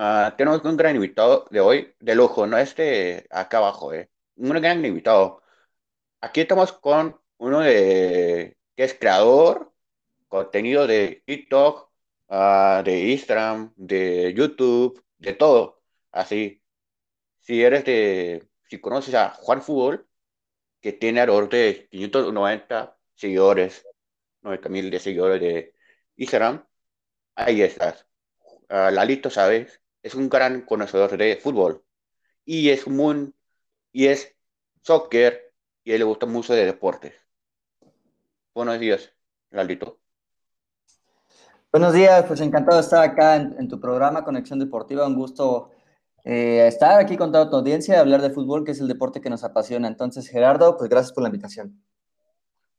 Ah, tenemos un gran invitado de hoy, de lujo, no este acá abajo, ¿eh? Un gran invitado. Aquí estamos con uno de, que es creador, contenido de TikTok, ah, de Instagram, de YouTube, de todo. Así, si eres de, si conoces a Juan Fútbol, que tiene alrededor de 590 seguidores, 90 mil de seguidores de Instagram, ahí estás. Ah, Lalito, ¿sabes? Es un gran conocedor de fútbol y es muy, y es soccer y le gusta mucho de deportes. Buenos días, Lalito. Buenos días, pues encantado de estar acá en, tu programa Conexión Deportiva. Un gusto eh, estar aquí con toda tu audiencia y hablar de fútbol, que es el deporte que nos apasiona. Entonces, Gerardo, pues gracias por la invitación.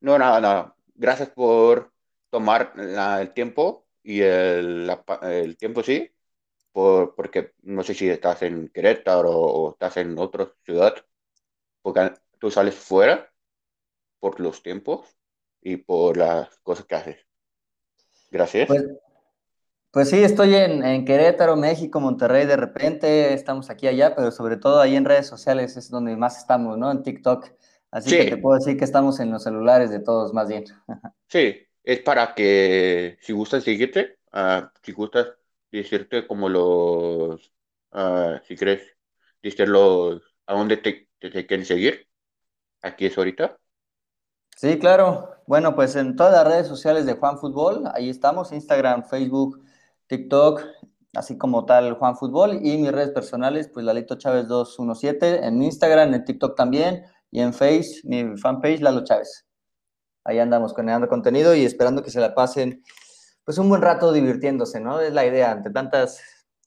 No, nada, nada. Gracias por tomar el tiempo y el, el tiempo, sí, por, porque no sé si estás en Querétaro o, estás en otra ciudad, porque tú sales fuera por los tiempos y por las cosas que haces. Gracias. Pues, pues sí, estoy en, en, Querétaro, México, Monterrey, de repente estamos aquí allá, pero sobre todo ahí en redes sociales es donde más estamos, ¿no? En TikTok. Así que te puedo decir que estamos en los celulares de todos, más bien. Sí, es para que si gustas seguirte, uh, si gustas decirte como los, uh, si crees, a dónde te, te, quieren seguir. Aquí es ahorita. Sí, claro. Bueno, pues en todas las redes sociales de Juan Fútbol, ahí estamos, Instagram, Facebook, TikTok, así como tal Juan Fútbol, y mis redes personales, pues Lalito Chávez 217, en Instagram, en TikTok también, y en Face, mi fanpage, Lalo Chávez. Ahí andamos creando contenido y esperando que se la pasen, pues un buen rato divirtiéndose, ¿no? Es la idea, ante tantas,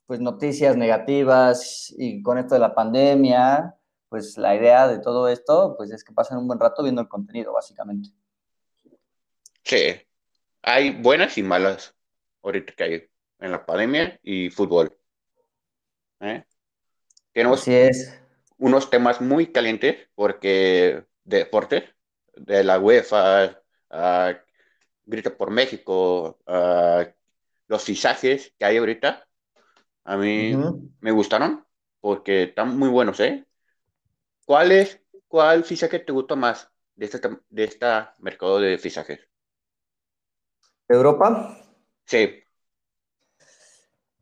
pues noticias negativas y con esto de la pandemia, pues la idea de todo esto, pues es que pasen un buen rato viendo el contenido, básicamente. Sí, hay buenas y malas ahorita que hay en la pandemia y fútbol. ¿Eh? Tenemos es. unos temas muy calientes porque de deportes, de la UEFA, uh, Grita por México, uh, los fichajes que hay ahorita, a mí me gustaron porque están muy buenos, ¿eh? ¿Cuál es, cuál fichaje te gustó más de este, de esta mercado de fichajes? ¿Europa? Sí.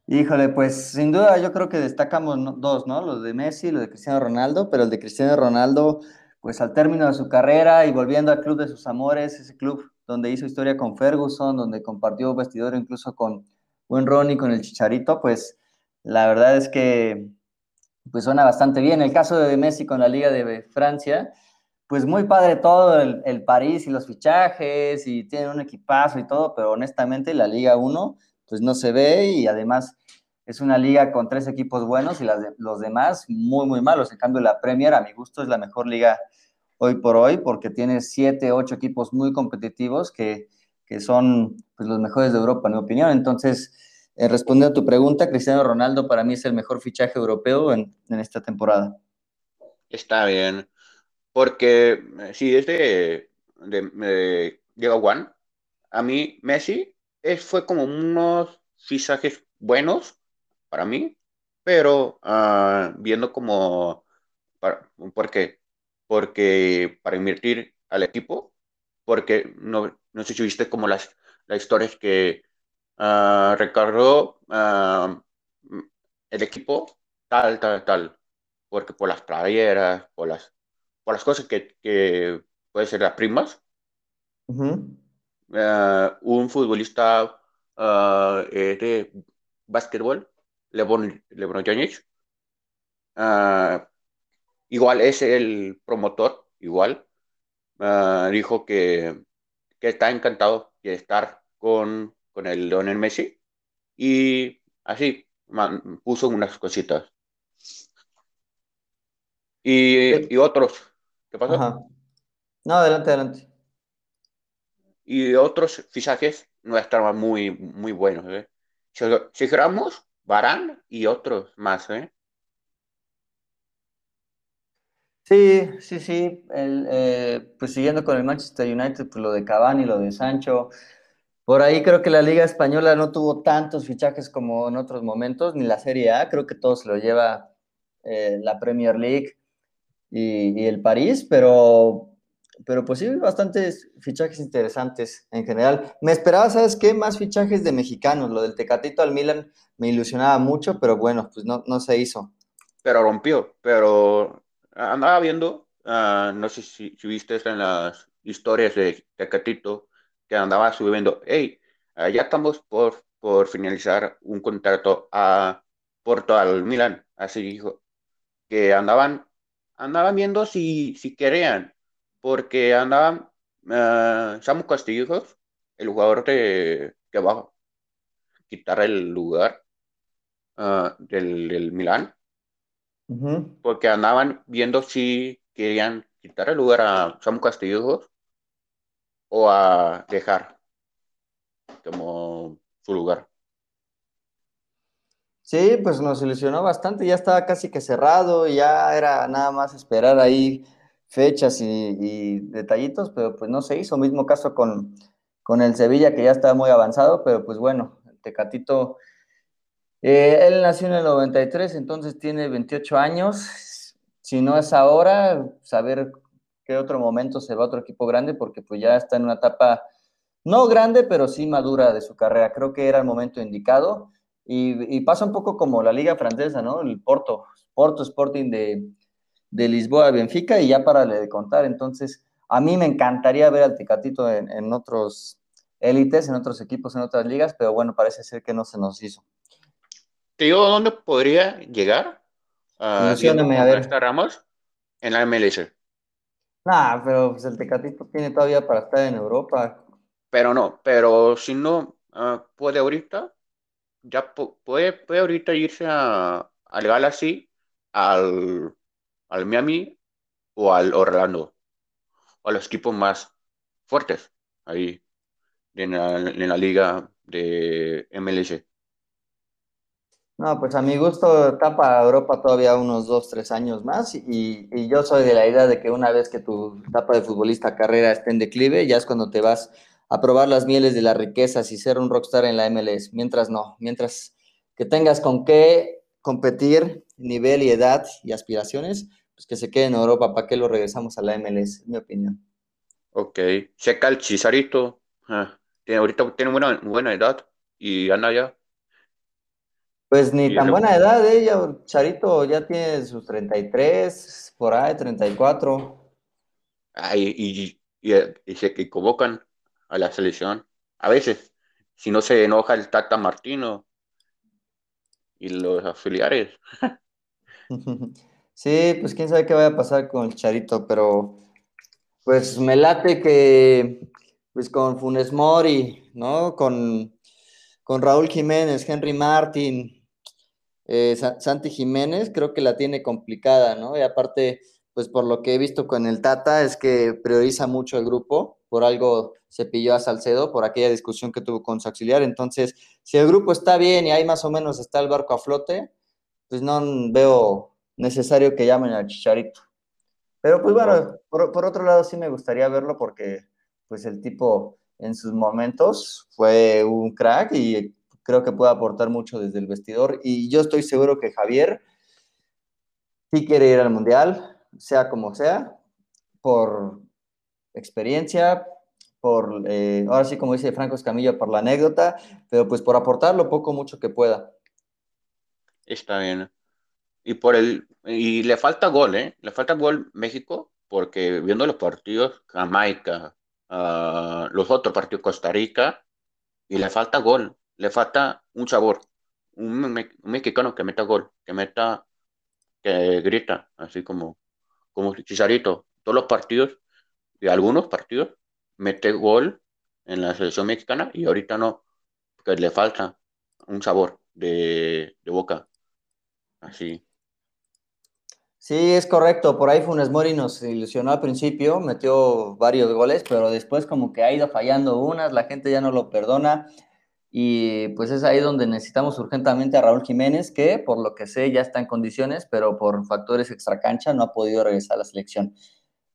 Híjole, pues sin duda yo creo que destacamos dos, ¿no? Los de Messi y los de Cristiano Ronaldo, pero el de Cristiano Ronaldo, pues al término de su carrera y volviendo al club de sus amores, ese club donde hizo historia con Ferguson, donde compartió vestidor incluso con Buen Ronnie, con el Chicharito, pues la verdad es que pues suena bastante bien. El caso de Messi con la Liga de Francia, pues muy padre todo el, París y los fichajes y tiene un equipazo y todo, pero honestamente la Liga 1 pues no se ve y además es una liga con tres equipos buenos y las los demás muy, muy malos. En cambio, la Premier, a mi gusto, es la mejor liga hoy por hoy porque tiene siete, ocho equipos muy competitivos que, que son pues, los mejores de Europa, en mi opinión. Entonces, eh, respondiendo a tu pregunta, Cristiano Ronaldo para mí es el mejor fichaje europeo en, en esta temporada. Está bien, porque eh, si es de, de, Diego Juan, a mí Messi es, fue como unos fichajes buenos para mí, pero uh, viendo como, para, ¿por qué? Porque para invertir al equipo, porque no, no sé si viste como las, las historias que uh, recargó uh, el equipo, tal, tal, tal, porque por las playeras, por las, por las cosas que, que puede ser las primas, uh un futbolista de básquetbol, LeBron, LeBron James, igual es el promotor, igual, dijo que, que está encantado de estar con con el Lionel Messi y así puso unas cositas. Y, y otros. ¿Qué pasó? No, adelante, adelante. Y otros fichajes no estaban muy, muy buenos. ¿eh? Si Ramos, Barán y otros más. ¿eh? Sí, sí, sí. Eh, pues siguiendo con el Manchester United, pues lo de Cavani, lo de Sancho, Por ahí creo que la Liga Española no tuvo tantos fichajes como en otros momentos, ni la Serie A, creo que todo se lo lleva eh, la Premier League y, el París, pero, pero pues sí, bastantes fichajes interesantes en general. Me esperaba, ¿sabes qué? Más fichajes de mexicanos, lo del Tecatito al Milan me ilusionaba mucho, pero bueno, pues no, no se hizo. Pero rompió, pero andaba viendo, ah, no sé si, viste en las historias de Tecatito, que andaba subiendo, hey, ya estamos por, por finalizar un contrato a Porto al Milan, así dijo, que andaban, andaban viendo si, si querían, porque andaban, uh, Samu Castillejos, el jugador de, que va a quitar el lugar ah, del, porque andaban viendo si querían quitar el lugar a Samu Castillejos o a dejar como su lugar. Sí, pues nos ilusionó bastante, ya estaba casi que cerrado, ya era nada más esperar ahí fechas y, detallitos, pero pues no se hizo. Mismo caso con, con, el Sevilla, que ya estaba muy avanzado, pero pues bueno, Tecatito, eh, él nació en el 93, entonces tiene 28 años. Si no es ahora, saber otro momento se va a otro equipo grande, porque pues ya está en una etapa no grande, pero sí madura de su carrera. Creo que era el momento indicado. Y, pasa un poco como la liga francesa, ¿no? El Porto, Porto Sporting de, de Lisboa, Benfica, y ya para de contar. Entonces, a mí me encantaría ver al Tecatito en, otros élites, en otros equipos, en otras ligas, pero bueno, parece ser que no se nos hizo. ¿Te digo dónde podría llegar? Uh, a ver. Ramos en la MLS. Nah, pero pues el Tecatito tiene todavía para estar en Europa. Pero no, pero si no ah, puede ahorita, ya puede, puede ahorita irse a, al Galaxy, al, al Miami o al Orlando, o a los equipos más fuertes ahí en la, en la liga de MLS. No, pues a mi gusto tapa Europa todavía unos dos, tres años más y, yo soy de la idea de que una vez que tu etapa de futbolista carrera esté en declive, ya es cuando te vas a probar las mieles de las riquezas y ser un rockstar en la MLS. Mientras no, mientras que tengas con qué competir, nivel y edad y aspiraciones, pues que se quede en Europa, ¿para qué lo regresamos a la MLS? Es mi opinión. Ok, checa el Chisarito, ah, ahorita tiene buena, buena edad y anda ya pues ni tan buena edad ella, Charito ya tiene sus 33, por ahí, 34. Ay, y, y, y se convocan a la selección. A veces, si no se enoja el Tata Martino y los auxiliares. Sí, pues quién sabe qué vaya a pasar con el Charito, pero pues me late que pues con Funes Mori, ¿no? Con, con Raúl Jiménez, Henry Martin, eh, Santi Jiménez creo que la tiene complicada, ¿no? Y aparte, pues por lo que he visto con el Tata, es que prioriza mucho el grupo, por algo se pilló a Salcedo, por aquella discusión que tuvo con su auxiliar. Entonces, si el grupo está bien y ahí más o menos está el barco a flote, pues no veo necesario que llamen al Chicharito. Pero pues bueno, por, por otro lado sí me gustaría verlo porque pues el tipo en sus momentos fue un crack y creo que puede aportar mucho desde el vestidor y yo estoy seguro que Javier sí quiere ir al Mundial, sea como sea, por experiencia, por, eh, ahora sí como dice Franco Escamilla, por la anécdota, pero pues por aportar lo poco mucho que pueda. Está bien. Y por el y le falta gol, ¿eh? Le falta gol México, porque viendo los partidos, Jamaica, uh, los otros partidos, Costa Rica, y le falta gol le falta un sabor. Un, mexicano que meta gol, que meta, que grita, así como, como Chisarito. Todos los partidos, y algunos partidos, mete gol en la selección mexicana y ahorita no, porque le falta un sabor de, de boca. Así. Sí, es correcto. Por ahí Funes Mori nos ilusionó al principio, metió varios goles, pero después como que ha ido fallando unas, la gente ya no lo perdona. Y pues es ahí donde necesitamos urgentemente a Raúl Jiménez, que por lo que sé ya está en condiciones, pero por factores extracancha no ha podido regresar a la selección.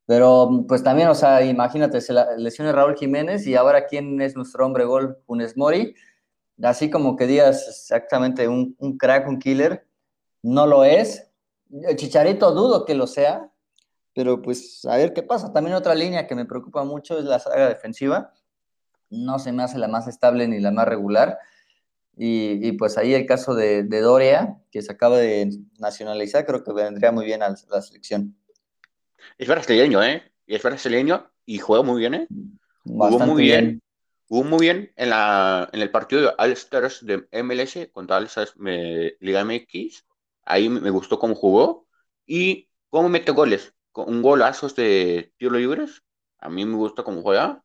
Pero pues también, o sea, imagínate, se lesiona Raúl Jiménez y ahora quién es nuestro hombre gol, Funes Mori. Así como que digas exactamente un, un crack, un killer, no lo es. Chicharito dudo que lo sea, pero pues a ver qué pasa. También otra línea que me preocupa mucho es la saga defensiva. No se me hace la más estable ni la más regular. Y, y pues ahí el caso de, de, Doria, que se acaba de nacionalizar, creo que vendría muy bien a la selección. Es brasileño, ¿eh? Es brasileño y juega muy bien, ¿eh? Bastante jugó muy bien. bien. Jugó muy bien en, la, en el partido de All Stars de MLS contra All Stars Liga MX. Ahí me gustó cómo jugó y cómo mete goles. Con un golazo de tiro libres. A mí me gusta cómo juega.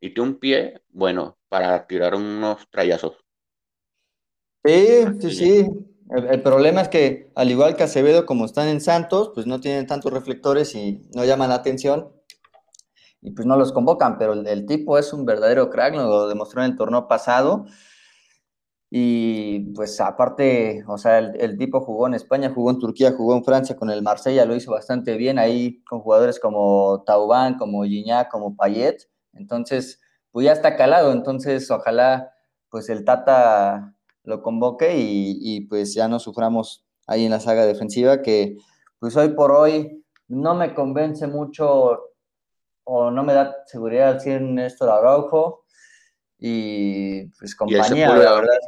Y tiene un pie, bueno, para tirar unos trayazos. Sí, sí, sí. El, problema es que, al igual que Acevedo, como están en Santos, pues no tienen tantos reflectores y no llaman la atención y pues no los convocan, pero el, el tipo es un verdadero crack, lo demostró en el torneo pasado. Y pues aparte, o sea, el, el, tipo jugó en España, jugó en Turquía, jugó en Francia con el Marsella, lo hizo bastante bien ahí con jugadores como Taubán, como Gignac, como Payet. Entonces, pues ya está calado. Entonces, ojalá pues el Tata lo convoque y, y, pues ya no suframos ahí en la saga defensiva que pues hoy por hoy no me convence mucho o no me da seguridad al 100 Néstor Araujo y pues compañía, ¿Y la verdad.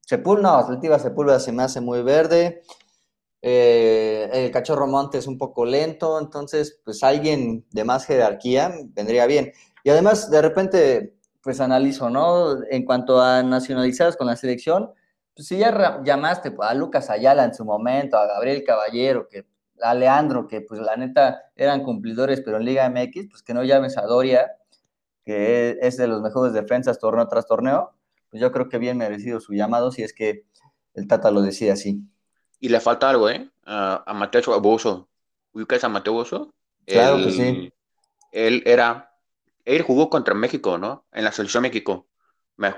Sepúlveda, no, Atletiva Sepúlveda se me hace muy verde. Eh, el Cachorro Monte es un poco lento, entonces pues alguien de más jerarquía vendría bien. Y además, de repente, pues analizo, ¿no? En cuanto a nacionalizados con la selección, pues si ya llamaste a Lucas Ayala en su momento, a Gabriel Caballero, que a Leandro, que pues la neta eran cumplidores, pero en Liga MX, pues que no llames a Doria, que es de los mejores defensas torneo tras torneo, pues yo creo que bien merecido su llamado si es que el Tata lo decide así. Y le falta algo, ¿eh? A, a Mateo Bozo. ¿Ubicas a Mateo Bozo? Claro él, que sí. Él era él jugó contra México, ¿no? En la selección México,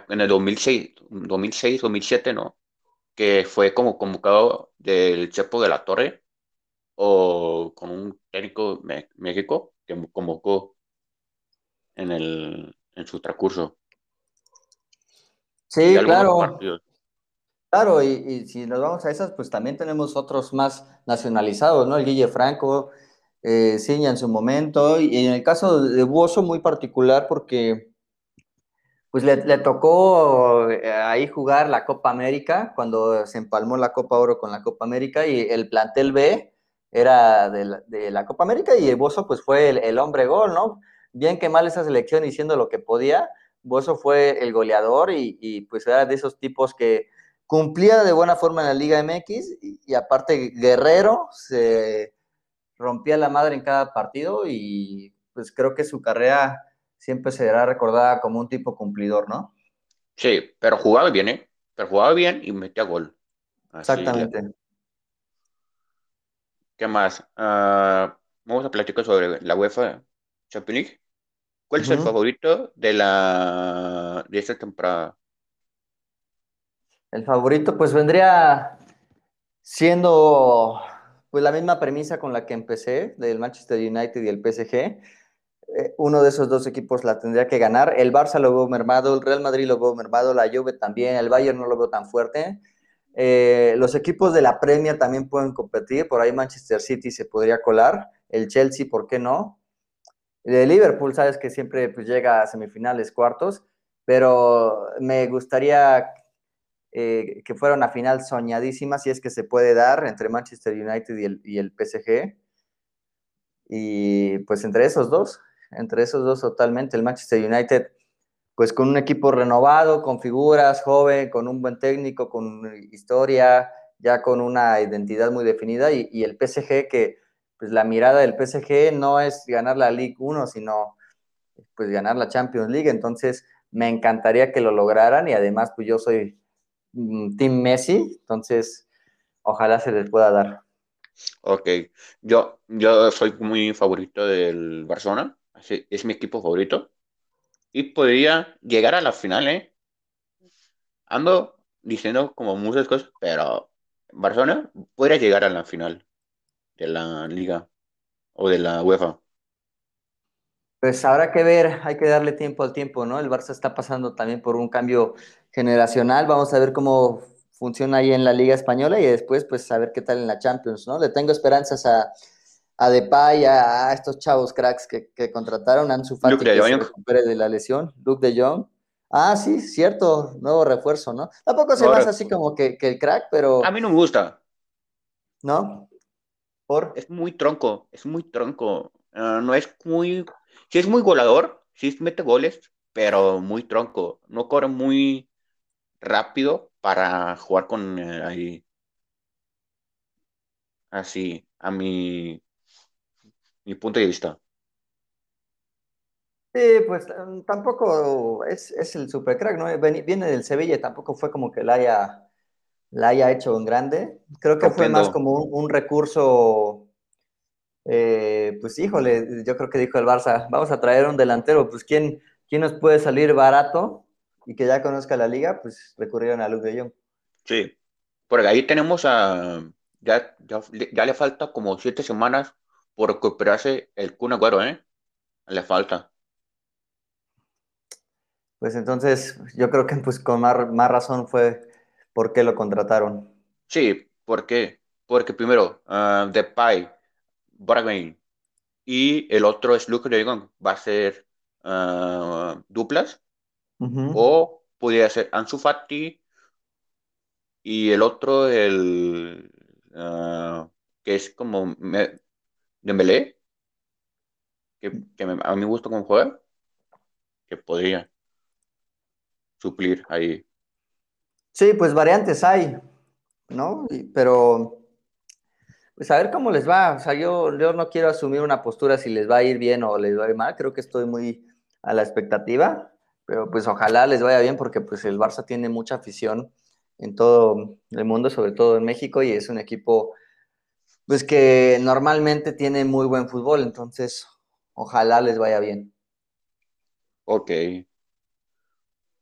en el 2006, 2006, 2007, ¿no? Que fue como convocado del Chepo de la Torre o con un técnico de México que convocó en, el, en su transcurso. Sí, claro. Claro, y, y, si nos vamos a esas, pues también tenemos otros más nacionalizados, ¿no? El Guille Franco, eh, en su momento, y en el caso de Buoso muy particular porque pues le, tocó eh, ahí jugar la Copa América, cuando se empalmó la Copa Oro con la Copa América, y el plantel B era de la, de Copa América, y Buoso pues fue el, hombre gol, ¿no? Bien que mal esa selección diciendo lo que podía, Buoso fue el goleador y, y, pues era de esos tipos que cumplía de buena forma en la Liga MX, y, y aparte Guerrero se rompía la madre en cada partido y pues creo que su carrera siempre será recordada como un tipo cumplidor, ¿no? Sí, pero jugaba bien, ¿eh? Pero jugaba bien y metía gol. Así Exactamente. ¿Qué más? Uh, vamos a platicar sobre la UEFA Champions League. ¿Cuál es uh -huh. el favorito de la de esta temporada? El favorito, pues vendría siendo pues la misma premisa con la que empecé, del Manchester United y el PSG. Eh, uno de esos dos equipos la tendría que ganar. El Barça lo veo mermado, el Real Madrid lo veo mermado, la Juve también, el Bayern no lo veo tan fuerte. Eh, los equipos de la Premier también pueden competir, por ahí Manchester City se podría colar, el Chelsea, ¿por qué no? El Liverpool, sabes que siempre pues, llega a semifinales, cuartos, pero me gustaría eh, que fuera una final soñadísima, si es que se puede dar, entre Manchester United y el, y el PSG. Y pues entre esos dos, entre esos dos totalmente, el Manchester United, pues con un equipo renovado, con figuras, joven, con un buen técnico, con historia, ya con una identidad muy definida, y, el PSG que, pues la mirada del PSG no es ganar la League 1, sino pues ganar la Champions League, entonces me encantaría que lo lograran y además pues yo soy Team Messi, entonces ojalá se les pueda dar. Ok, yo, yo soy muy favorito del Barcelona, es mi equipo favorito y podría llegar a la final, ¿eh? Ando diciendo como muchas cosas, pero Barcelona podría llegar a la final de la liga. o de la UEFA. Pues habrá que ver, hay que darle tiempo al tiempo, ¿no? El Barça está pasando también por un cambio generacional, vamos a ver cómo funciona ahí en la Liga Española y después pues a ver qué tal en la Champions, ¿no? Le tengo esperanzas a, a Depay, a, a estos chavos cracks que, que contrataron, a Ansu Fati Luke de que se recupere de la lesión, Luke de Jong. Ah, sí, cierto, nuevo refuerzo, ¿no? Tampoco se refuerzo. así como que, que el crack, pero A mí no me gusta. ¿no? Por Es muy tronco, es muy tronco. Ah, no es muy. Sí es muy goleador, sí mete goles, pero muy tronco. No corre muy rápido para jugar con eh, ahí. Así, a mi, mi punto de vista. Sí, pues mm, tampoco es, es el super crack, ¿no? Viene del Sevilla, tampoco fue como que la haya, la haya hecho en grande. Creo que fue más como un, un recurso, eh, pues híjole, yo creo que dijo el Barça, vamos a traer un delantero, pues ¿quién, quién nos puede salir barato y que ya conozca la liga? Pues recurrieron a Luke de Jong. Sí. Porque ahí tenemos a. Ya, ya, ya le falta como siete semanas por recuperarse el Kun Agüero, ¿eh? Le falta. Pues entonces yo creo que pues con más, más razón fue por qué lo contrataron. Sí, ¿por qué? Porque primero, ah, Depay, Bergwijn y el otro es Luke Jong. Va a ser ah, duplas o podría ser Ansu Fati y el otro, el ah, que es como me- Dembélé, que, que me- a mí me gusta cómo juega, que podría suplir ahí. Sí, pues variantes hay, ¿no? Pero pues a ver cómo les va. O sea, yo, yo no quiero asumir una postura si les va a ir bien o les va a ir mal. Creo que estoy muy a la expectativa, pero pues ojalá les vaya bien porque pues el Barça tiene mucha afición en todo el mundo, sobre todo en México, y es un equipo pues que normalmente tiene muy buen fútbol, entonces ojalá les vaya bien. Ok.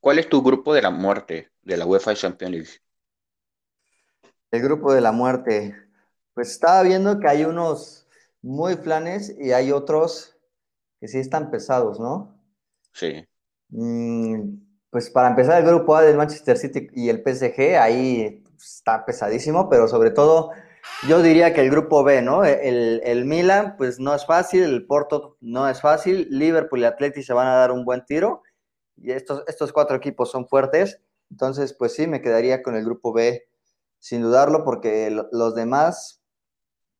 ¿Cuál es tu grupo de la muerte de la UEFA Champions League? El grupo de la muerte. Pues estaba viendo que hay unos muy planes y hay otros que sí están pesados, ¿no? Sí, Mm, pues para empezar, el grupo A del Manchester City y el PSG, ahí está pesadísimo, pero sobre todo yo diría que el grupo B, ¿no? El, el Milan, pues no es fácil, el Porto no es fácil, Liverpool y Atleti se van a dar un buen tiro, y estos, estos cuatro equipos son fuertes, entonces pues sí, me quedaría con el grupo B sin dudarlo, porque lo- los demás,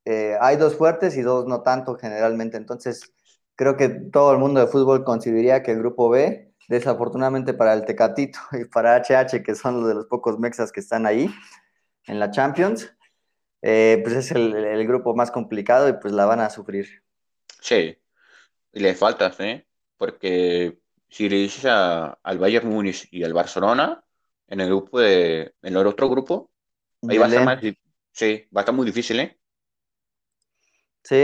eh, hay dos fuertes y dos no tanto generalmente, entonces creo que todo el mundo de fútbol consideraría que el grupo B, desafortunadamente para el Tecatito y para HH, que son los de los pocos mexas que están ahí en la Champions, eh, pues es el, el grupo más complicado y pues la van a sufrir. sí. Y le faltas, ¿eh? Porque si le dices a- al Bayern Múnich y al Barcelona, en el grupo de, en el otro grupo, ahí va a estar más, sí, va a estar muy difícil, ¿eh? Sí,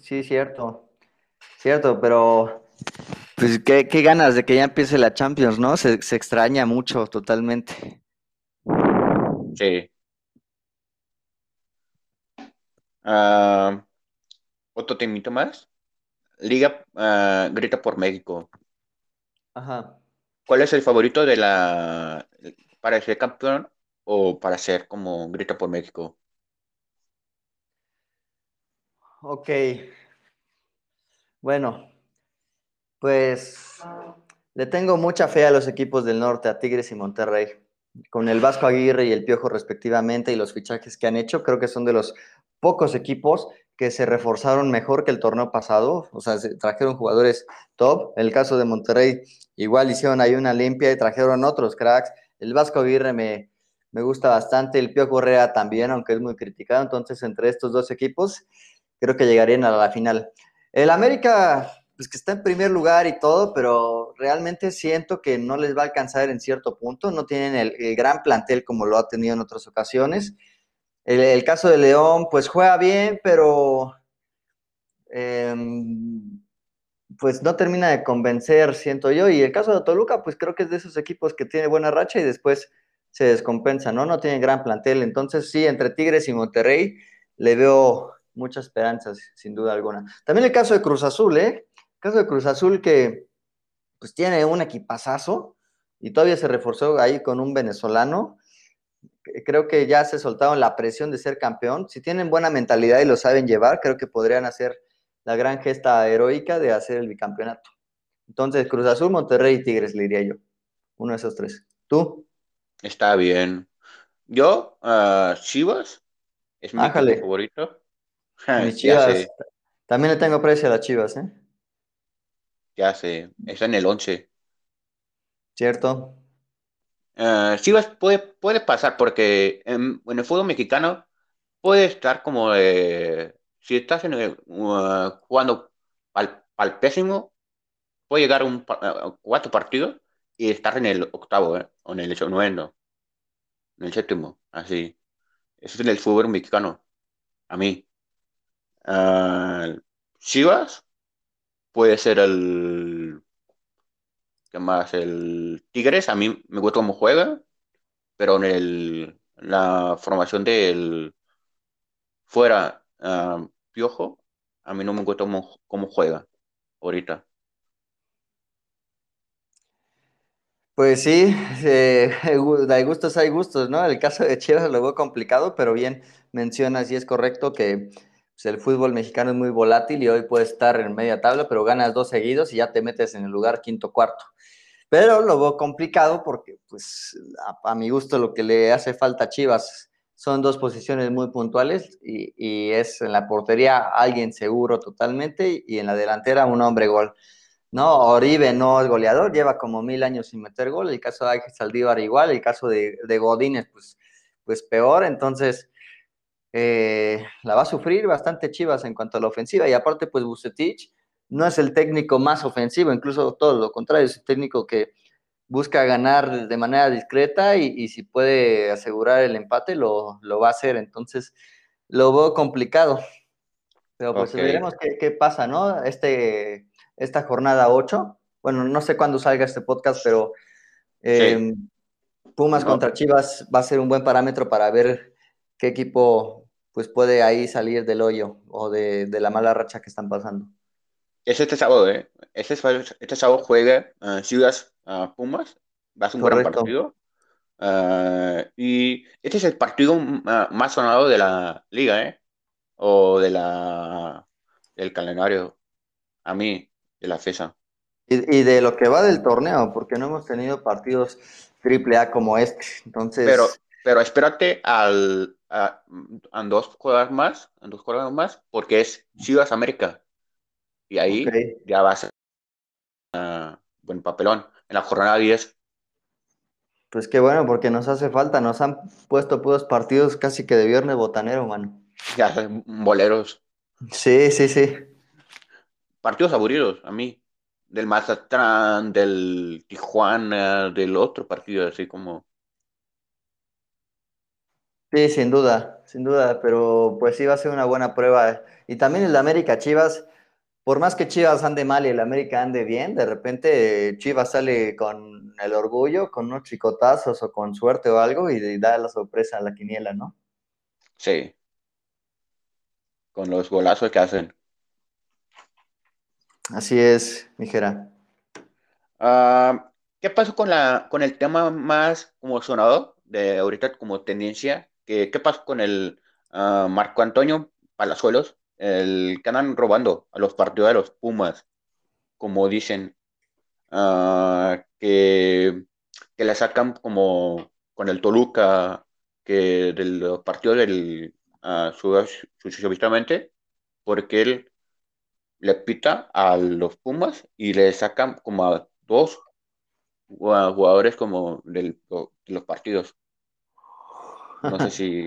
sí, cierto. Cierto, pero pues qué, qué ganas de que ya empiece la Champions, ¿no? Se, se extraña mucho totalmente. Sí. Ah, otro temito más. Liga ah, grita por México. Ajá. ¿Cuál es el favorito de la para ser campeón o para ser como grita por México? Ok. Bueno, pues le tengo mucha fe a los equipos del norte, a Tigres y Monterrey. Con el Vasco Aguirre y el Piojo respectivamente y los fichajes que han hecho, creo que son de los pocos equipos que se reforzaron mejor que el torneo pasado. O sea, se trajeron jugadores top. En el caso de Monterrey, igual hicieron ahí una limpia y trajeron otros cracks. El Vasco Aguirre me, me gusta bastante, el Piojo Correa también, aunque es muy criticado. Entonces, entre estos dos equipos, creo que llegarían a la final. El América, pues que está en primer lugar y todo, pero realmente siento que no les va a alcanzar en cierto punto. No tienen el, gran plantel como lo ha tenido en otras ocasiones. El, caso de León, pues juega bien, pero eh, pues no termina de convencer, siento yo. Y el caso de Toluca, pues creo que es de esos equipos que tiene buena racha y después se descompensa, ¿no? No tiene gran plantel. Entonces, sí, entre Tigres y Monterrey le veo muchas esperanzas, sin duda alguna. También el caso de Cruz Azul, ¿eh? El caso de Cruz Azul que pues tiene un equipazazo y todavía se reforzó ahí con un venezolano. Creo que ya se soltaron la presión de ser campeón. Si tienen buena mentalidad y lo saben llevar, creo que podrían hacer la gran gesta heroica de hacer el bicampeonato. Entonces, Cruz Azul, Monterrey y Tigres, le diría yo. Uno de esos tres. ¿Tú? Está bien. Yo, uh, Chivas, es mi favorito. Mis Chivas. También le tengo precio a las Chivas, ¿eh? Ya sé, está en el 11. ¿Cierto? Uh, Chivas puede, puede pasar porque en, el fútbol mexicano puede estar como si estás en el, uh, jugando al, al, pésimo, puede llegar a un uh, cuatro partidos y estar en el octavo, ¿eh? o en el noveno, en el séptimo, así. Eso es en el fútbol mexicano, a mí. Chivas puede ser el. ¿Qué más? El Tigres, a mí me gusta cómo juega, pero en el, la formación del. Fuera uh, Piojo, a mí no me gusta cómo, juega ahorita. Pues sí, eh, hay gustos, hay gustos, ¿no? El caso de Chivas lo veo complicado, pero bien mencionas y es correcto que pues, el fútbol mexicano es muy volátil y hoy puede estar en media tabla, pero ganas dos seguidos y ya te metes en el lugar quinto cuarto. Pero lo veo complicado porque, pues, a, mi gusto lo que le hace falta a Chivas son dos posiciones muy puntuales y, es en la portería alguien seguro totalmente y en la delantera un hombre gol. No, Oribe no es goleador, lleva como mil años sin meter gol, el caso de Ángel Saldívar igual, el caso de, de Godínez pues, pues peor, entonces eh, la va a sufrir bastante Chivas en cuanto a la ofensiva. Y aparte, pues Bucetich no es el técnico más ofensivo, incluso todo lo contrario, es el técnico que busca ganar de manera discreta y, si puede asegurar el empate, lo, va a hacer. Entonces, lo veo complicado. Pero pues veremos qué, pasa, ¿no? Este, esta jornada 8. Bueno, no sé cuándo salga este podcast, pero eh, Pumas contra Chivas va a ser un buen parámetro para ver qué equipo pues puede ahí salir del hoyo o de, la mala racha que están pasando. Es este sábado, ¿eh? Este, este sábado juega uh, Ciudad uh, Pumas, va a ser un gran partido. Uh, y este es el partido más sonado de la liga, ¿eh? O de la del calendario, a mí, de la FESA. Y, y, de lo que va del torneo, porque no hemos tenido partidos triple A como este. Entonces. Pero, pero espérate al, a, dos jugadas más, dos jugadas más, porque es Chivas América. Y ahí ya va a uh, buen papelón en la jornada 10. Pues qué bueno, porque nos hace falta, nos han puesto puros partidos casi que de viernes botanero, mano. Ya, boleros. Sí, sí, sí. Partidos aburridos, a mí. Del Mazatlán, del Tijuana, del otro partido, así como Sí, sin duda, sin duda, pero pues sí va a ser una buena prueba. Y también el América Chivas, por más que Chivas ande mal y el América ande bien, de repente Chivas sale con el orgullo, con unos chicotazos o con suerte o algo y da la sorpresa a la quiniela, ¿no? Sí. Con los golazos que hacen. Así es, mijera. Ah, ¿Qué pasó con, la, con el tema más como sonado de ahorita como tendencia ¿Qué, qué pasó con el uh, Marco Antonio Palazuelos? El que andan robando a los partidos de los Pumas, como dicen, uh, que, le sacan como con el Toluca, que del partido del uh, sucesivamente, porque él le pita a los Pumas y le sacan como a dos jugadores como del, de los partidos. No sé si.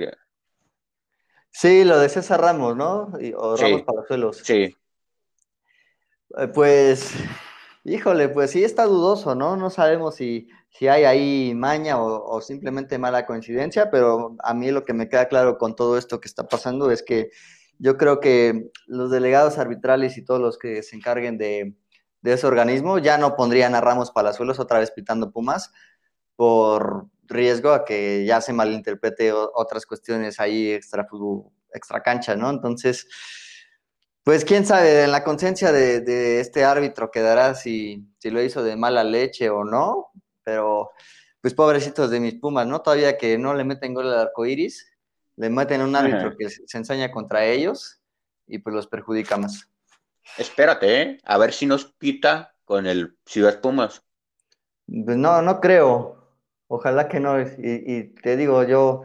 Sí, lo de César Ramos, ¿no? O Ramos Palazuelos. Sí. Eh, pues, híjole, pues sí está dudoso, ¿no? No sabemos si, si hay ahí maña o, simplemente mala coincidencia, pero a mí lo que me queda claro con todo esto que está pasando es que yo creo que los delegados arbitrales y todos los que se encarguen de, de ese organismo ya no pondrían a Ramos Palazuelos otra vez pitando Pumas, por riesgo a que ya se malinterprete otras cuestiones ahí extra, extra cancha, ¿no? Entonces, pues quién sabe, en la conciencia de, este árbitro quedará si, si lo hizo de mala leche o no, pero pues pobrecitos de mis Pumas, ¿no? Todavía que no le meten gol al arco iris, le meten un árbitro que se ensaña contra ellos y pues los perjudica más. Espérate, ¿eh? a ver si nos pita con el Ciudad Pumas. Pues no, no creo. Ojalá que no. Y, y te digo, yo,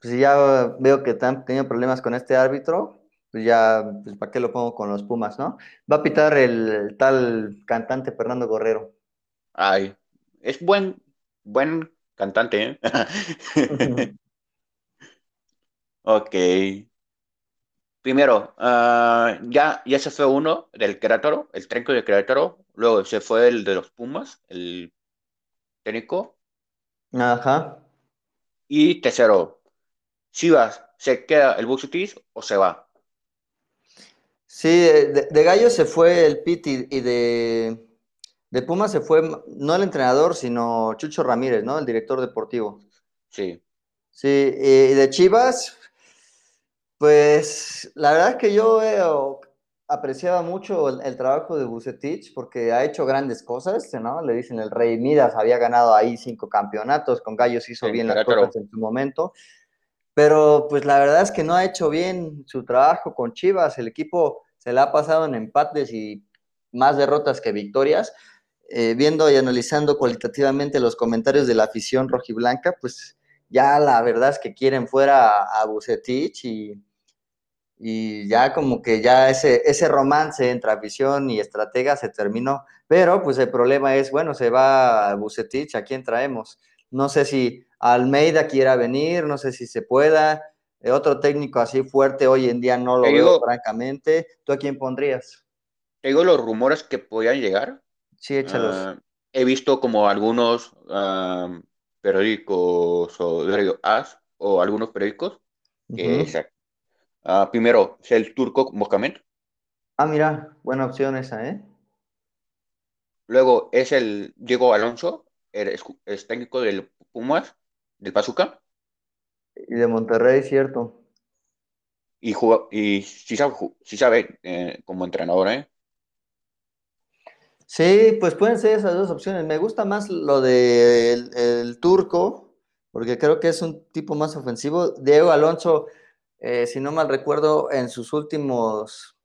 pues ya veo que han tenido problemas con este árbitro, pues ya, pues para qué lo pongo con los Pumas, ¿no? Va a pitar el, tal cantante Fernando Guerrero. Ay, es buen, buen cantante, ¿eh? ok. Primero, ah, ya, ya se fue uno del Querétaro, el trenco de Querétaro. Luego se fue el de los Pumas, el técnico. Ajá. Y tercero, Chivas, ¿se queda el Bucetis o se va? Sí, de, Gallo se fue el Piti y de, de Puma se fue no el entrenador, sino Chucho Ramírez, ¿no? El director deportivo. Sí. Sí, y de Chivas, pues la verdad es que yo apreciaba mucho el, trabajo de Bucetich porque ha hecho grandes cosas, ¿no? Le dicen el Rey Midas, había ganado ahí cinco campeonatos, con Gallos hizo bien las cosas en su momento pero pues la verdad es que no ha hecho bien su trabajo con Chivas, el equipo se le ha pasado en empates y más derrotas que victorias. Eh, viendo y analizando cualitativamente los comentarios de la afición rojiblanca, pues ya la verdad es que quieren fuera a, Bucetich y, y, ya como que ya ese, ese romance entre afición y estratega se terminó. Pero pues el problema es, bueno, se va a Bucetich, ¿a quién traemos? No sé si Almeida quiera venir, no sé si se pueda. Eh, otro técnico así fuerte hoy en día no lo veo, francamente. ¿Tú a quién pondrías? Te digo los rumores que podían llegar. Sí, échalos. Ah, he visto como algunos periódicos o As o algunos periódicos que uh, primero es el turco Mohamed. Ah, mira, buena opción esa, ¿eh? Luego es el Diego Alonso, es técnico del Pumas del Pazuca. Y de Monterrey, cierto. Y, y sí sabe, eh, como entrenador, ¿eh? Sí, pues pueden ser esas dos opciones. Me gusta más lo del de el turco, porque creo que es un tipo más ofensivo. Diego Alonso, eh, si no mal recuerdo, en sus últimos,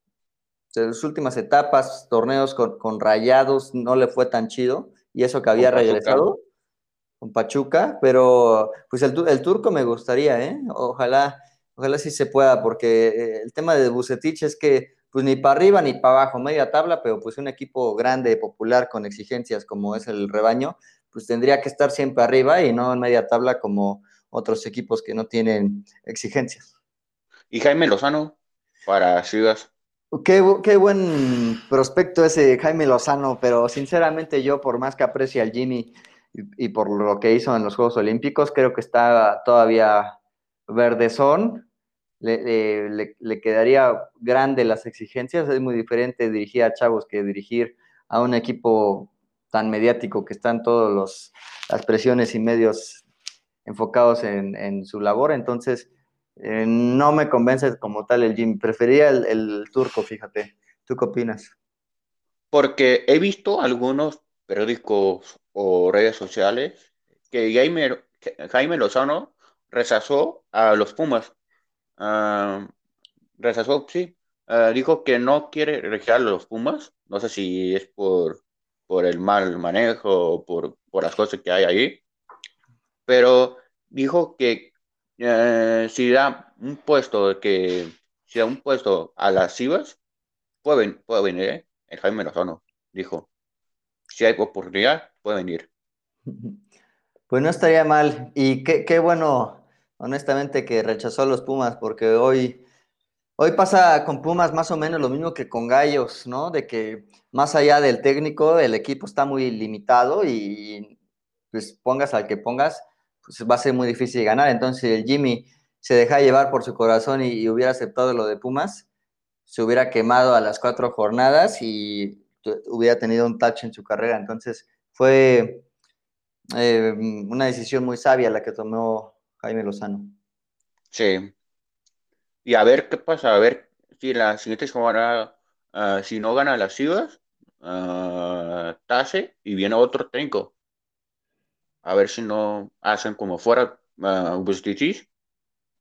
en sus últimas etapas, torneos con, Rayados, no le fue tan chido, y eso que había regresado con Pachuca, pero pues el, el, turco me gustaría, ¿eh? Ojalá, ojalá sí se pueda, porque eh, el tema de Bucetich es que pues ni para arriba ni para abajo, media tabla, pero pues un equipo grande, popular, con exigencias como es el rebaño, pues tendría que estar siempre arriba y no en media tabla como otros equipos que no tienen exigencias. ¿Y Jaime Lozano para Ciudad? Qué, qué, buen prospecto ese Jaime Lozano, pero sinceramente yo, por más que aprecie al Jimmy, y, por lo que hizo en los Juegos Olímpicos, creo que está todavía verdezón. Le, le, quedaría grande las exigencias. Es muy diferente dirigir a chavos que dirigir a un equipo tan mediático que están todas las presiones y medios enfocados en, su labor. Entonces, eh, no me convence como tal el Jim. Prefería el, el turco, fíjate. ¿Tú qué opinas? Porque he visto algunos periódicos o redes sociales que Jaime, Jaime Lozano rechazó a los Pumas. Uh, rechazó, sí. Ah, dijo que no quiere registrar a los Pumas. No sé si es por, por el mal manejo o por, por las cosas que hay ahí. Pero dijo que eh, si da un puesto que si da un puesto a las Chivas, puede, puede venir, ¿eh? el Jaime Lozano, dijo si hay oportunidad, puede venir. Pues no estaría mal. Y qué, bueno, honestamente, que rechazó a los Pumas, porque hoy, hoy pasa con Pumas más o menos lo mismo que con Gallos, ¿no? De que más allá del técnico, el equipo está muy limitado y pues pongas al que pongas, pues va a ser muy difícil ganar. Entonces el Jimmy se deja llevar por su corazón y hubiera aceptado lo de Pumas, se hubiera quemado a las cuatro jornadas y hubiera tenido un touch en su carrera. Entonces, fue, eh, una decisión muy sabia la que tomó Jaime Lozano. Sí. Y a ver qué pasa, a ver si la siguiente semana, uh, si no gana las Chivas, uh, Tase y viene otro técnico. A ver si no hacen como fuera uh,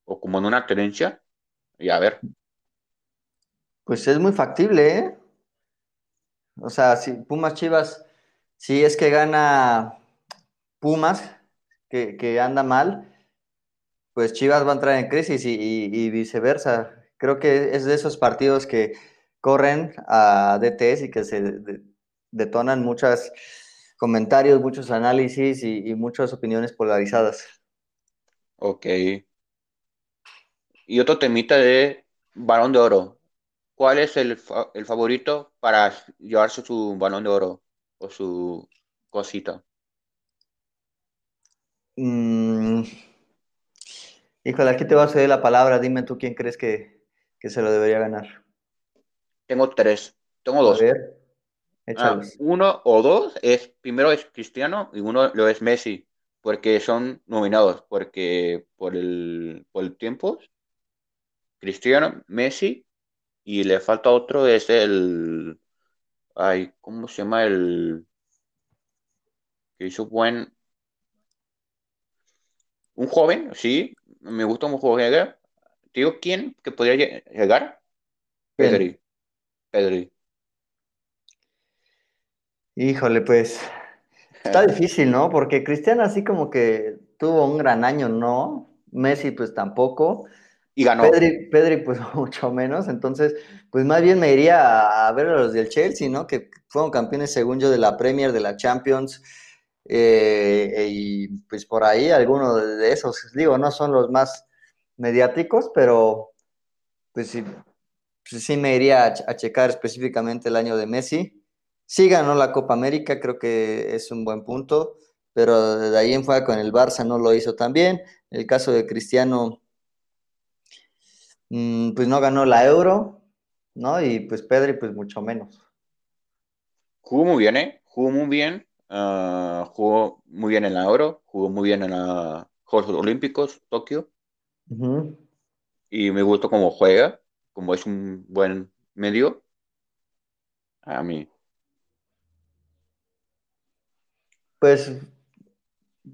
o como en una tenencia. Y a ver. Pues es muy factible, ¿eh? O sea, si Pumas Chivas, si es que gana Pumas, que, que anda mal, pues Chivas va a entrar en crisis y, viceversa. Creo que es de esos partidos que corren a DTS y que se detonan muchos comentarios, muchos análisis y, muchas opiniones polarizadas. Ok. Y otro temita de balón de oro. ¿Cuál es el, favorito para llevarse su balón de oro o su cosita? Mm, Híjole, aquí te voy a ceder la palabra. Dime tú quién crees que, se lo debería ganar. Tengo tres. Tengo dos. A ver, ah, uno o dos es primero es Cristiano y uno lo es Messi, porque son nominados, porque por el, por el tiempo, Cristiano, Messi, y le falta otro, es el, ay, ¿cómo se llama el que hizo buen, un joven, sí, me gusta juega. Te digo, ¿quién que podría llegar? Pedri. Pedri. Híjole, pues está difícil, ¿no? Porque Cristiano así como que tuvo un gran año, ¿no? Messi pues tampoco. Y ganó. Pedri, Pedri pues mucho menos. Entonces, pues más bien me iría a ver a los del Chelsea, ¿no? Que fueron campeones según yo de la Premier, de la Champions. Eh, y pues por ahí algunos de esos, digo, no son los más mediáticos, pero pues sí, pues sí me iría a, checar específicamente el año de Messi. Sí ganó la Copa América, creo que es un buen punto, pero de ahí en fuera con el Barça no lo hizo tan bien. El caso de Cristiano, mm, pues no ganó la Euro, ¿no? Y pues Pedri, pues mucho menos. Jugó muy bien, ¿eh? Jugó muy bien Ah, jugó muy bien en la Oro, jugó muy bien en los Juegos Olímpicos, Tokio. Y me gustó cómo juega, como es un buen medio. A mí. Pues,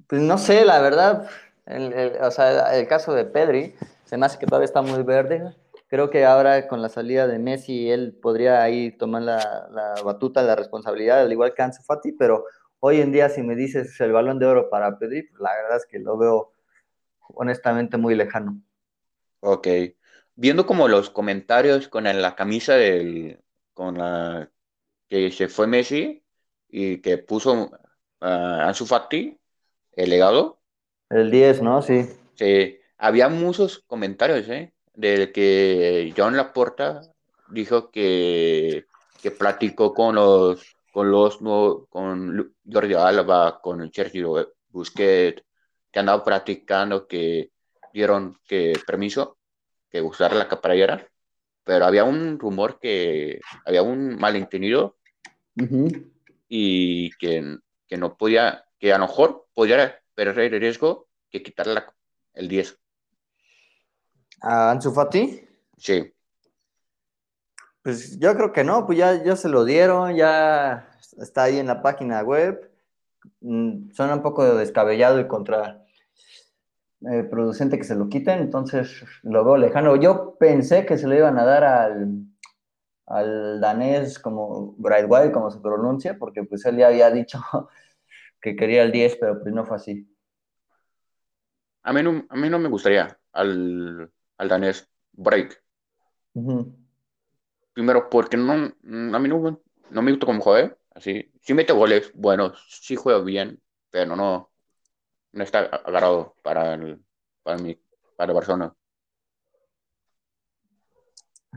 pues no sé, la verdad. El, o sea, el caso de Pedri, se me hace que todavía está muy verde. Creo que ahora con la salida de Messi, él podría ahí tomar la, la batuta, la responsabilidad, al igual que Ansu Fati, pero Hoy en día, si me dices el balón de oro para pedir, pues la verdad es que lo veo honestamente muy lejano. Ok. Viendo como los comentarios con la camisa del, con la que se fue Messi y que puso a Ansu Fati, el legado. El 10, ¿no? Sí. Sí. Había muchos comentarios, ¿eh? Del que John Laporta dijo que, que platicó con los con los con Jordi Alba, con Sergio Busquets, que han dado practicando, que dieron que permiso que usar la caparellera, pero había un rumor que había un malentendido y que, que, no podía, que a lo mejor podía perder el riesgo que quitar el 10. ¿A Ansu Fati? Sí. Pues yo creo que no, pues ya, ya se lo dieron, ya está ahí en la página web. Mm, suena un poco descabellado y contra eh, producente que se lo quiten, entonces lo veo lejano. Yo pensé que se lo iban a dar al, al danés como Brightway, como se pronuncia, porque pues él ya había dicho que quería el 10, pero pues no fue así. A mí no, a mí no me gustaría al, al danés Break primero porque no, a mí no, no me gusta cómo juega, así, sí mete goles, bueno, sí juega bien, pero no, no está agarrado para el, para mi, para Barcelona.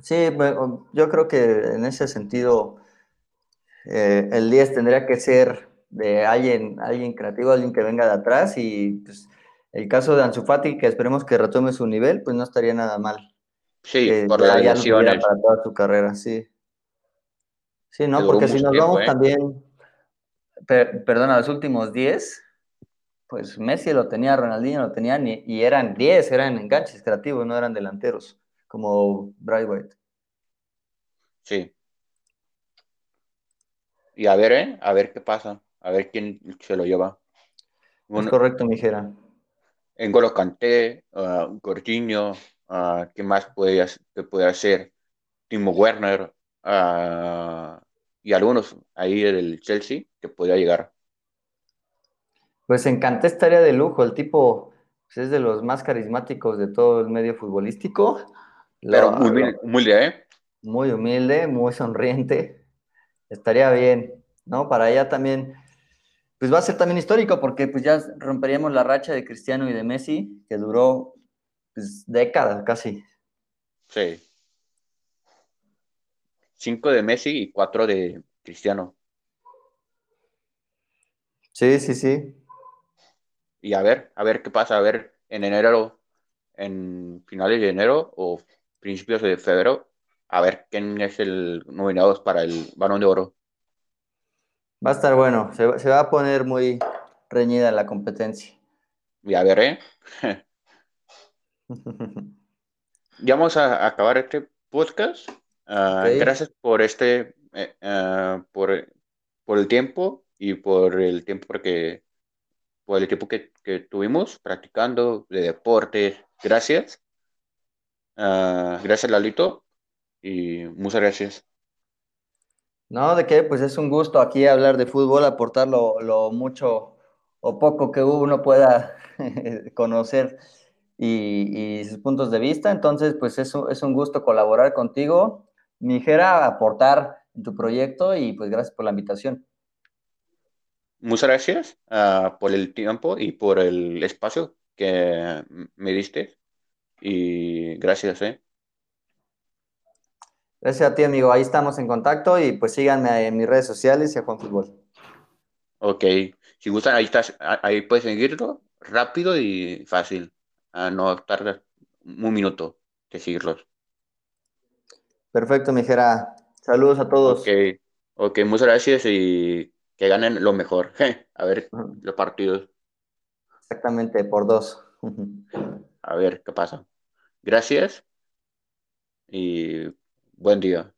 Sí, yo creo que en ese sentido eh, el 10 tendría que ser de alguien, alguien creativo, alguien que venga de atrás y pues, el caso de Ansu Fati, que esperemos que retome su nivel, pues no estaría nada mal. Sí, por las lesiones. Para toda su carrera, sí. Sí, ¿no? Porque si nos vamos ¿eh? también, perdona, los últimos 10, pues Messi lo tenía, Ronaldinho lo tenían y, y eran 10, eran enganches creativos, no eran delanteros, como Brightwhite. Sí. Y a ver, ¿eh? A ver qué pasa. A ver quién se lo lleva. Es Bueno, correcto, mijera. en Golo Kanté, uh, Jorginho, uh, ¿qué más puede, qué puede hacer? Timo Werner uh, y algunos ahí del Chelsea que podría llegar. Pues Encanté estaría de lujo, el tipo pues, es de los más carismáticos de todo el medio futbolístico. Pero Lo- muy, lo- humilde, ¿eh? muy humilde, muy sonriente. Estaría bien, ¿no? Para allá también, pues va a ser también histórico porque pues ya romperíamos la racha de Cristiano y de Messi, que duró pues, décadas casi. Sí. Cinco de Messi y cuatro de Cristiano. Sí, sí, sí. Y a ver, a ver qué pasa, a ver en enero, en finales de enero o principios de febrero, a ver quién es el nominado para el Balón de Oro. Va a estar bueno, se, va- se va a poner muy reñida la competencia. Y a ver, ¿eh? Ya vamos a acabar este podcast. Ok. gracias por este, ah, por, por el tiempo y por el tiempo porque, por el tiempo que, que tuvimos practicando de deportes. Gracias. Ah, gracias, Lalito. Y muchas gracias. No, de qué, pues es un gusto aquí hablar de fútbol, aportar lo, lo mucho o poco que uno pueda conocer y, y sus puntos de vista. Entonces, pues es un, es un gusto colaborar contigo, Mijera, aportar en tu proyecto y pues gracias por la invitación. Muchas gracias ah, por el tiempo y por el espacio que me diste. Y gracias, ¿eh? Gracias a ti, amigo. Ahí estamos en contacto y pues síganme en mis redes sociales y a Juan Fútbol. Ok, si gustan, ahí estás, ahí puedes seguirlo rápido y fácil. Ah, no tarda un minuto de seguirlos. Perfecto, Mijera. Saludos a Ok, todos. ok, muchas gracias y que ganen lo mejor. A ver los partidos, Exactamente, por dos. a ver qué pasa. Gracias y buen día.